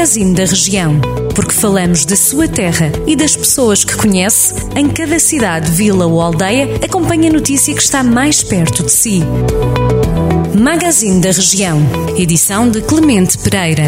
Magazine da Região. Porque falamos da sua terra e das pessoas que conhece, em cada cidade, vila ou aldeia, acompanhe a notícia que está mais perto de si. Magazine da Região. Edição de Clemente Pereira.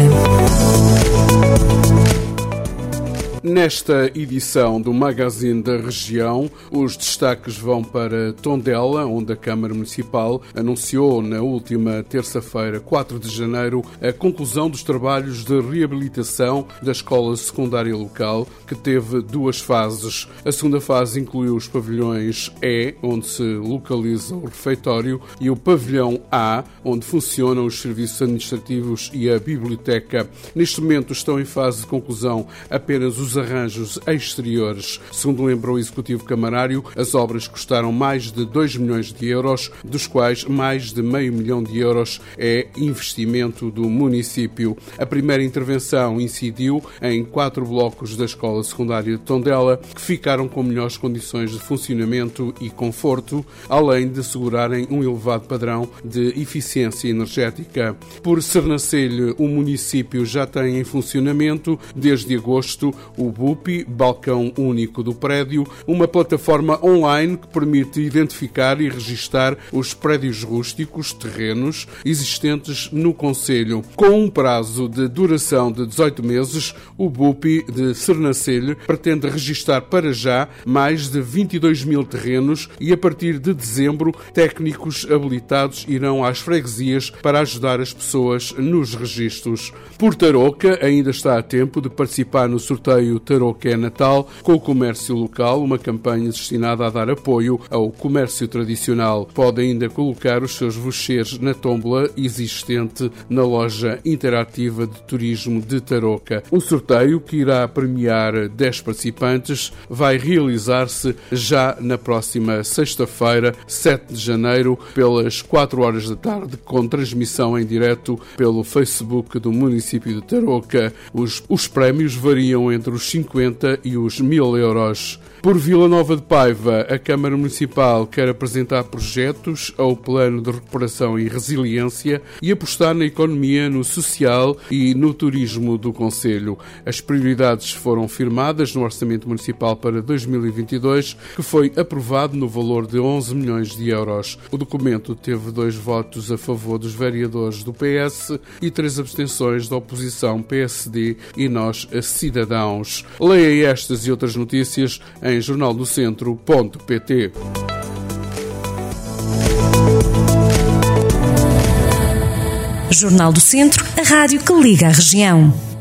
Nesta edição do Magazine da Região, os destaques vão para Tondela, onde a Câmara Municipal anunciou na última terça-feira, 4 de janeiro, a conclusão dos trabalhos de reabilitação da escola secundária local, que teve duas fases. A segunda fase incluiu os pavilhões E, onde se localiza o refeitório, e o pavilhão A, onde funcionam os serviços administrativos e a biblioteca. Neste momento estão em fase de conclusão apenas os arranjos exteriores. Segundo lembrou o Executivo Camarário, as obras custaram mais de 2 milhões de euros, dos quais mais de meio milhão de euros é investimento do município. A primeira intervenção incidiu em quatro blocos da Escola Secundária de Tondela, que ficaram com melhores condições de funcionamento e conforto, além de assegurarem um elevado padrão de eficiência energética. Por Sernancelho, o município já tem em funcionamento, desde agosto, BUPI, Balcão Único do Prédio, uma plataforma online que permite identificar e registar os prédios rústicos, terrenos, existentes no Conselho. Com um prazo de duração de 18 meses, o BUPI de Sernancelho pretende registar para já mais de 22 mil terrenos e, a partir de dezembro, técnicos habilitados irão às freguesias para ajudar as pessoas nos registros. Por Tarouca, ainda está a tempo de participar no sorteio o Tarouca Natal com o comércio local, uma campanha destinada a dar apoio ao comércio tradicional. Pode ainda colocar os seus vouchers na tómbola existente na loja interativa de turismo de Tarouca. O sorteio, que irá premiar 10 participantes, vai realizar-se já na próxima sexta-feira, 7 de janeiro, pelas 4 horas da tarde, com transmissão em direto pelo Facebook do município de Tarouca. Os, os prémios variam entre os os 50 e os 1000 euros. Por Vila Nova de Paiva, a Câmara Municipal quer apresentar projetos ao Plano de Recuperação e Resiliência e apostar na economia, no social e no turismo do Conselho. As prioridades foram firmadas no Orçamento Municipal para 2022, que foi aprovado no valor de 11 milhões de euros. O documento teve dois votos a favor dos vereadores do PS e três abstenções da oposição PSD e nós, cidadãos. Leia estas e outras notícias em em jornaldocentro.pt. Jornal do Centro, a rádio que liga a região.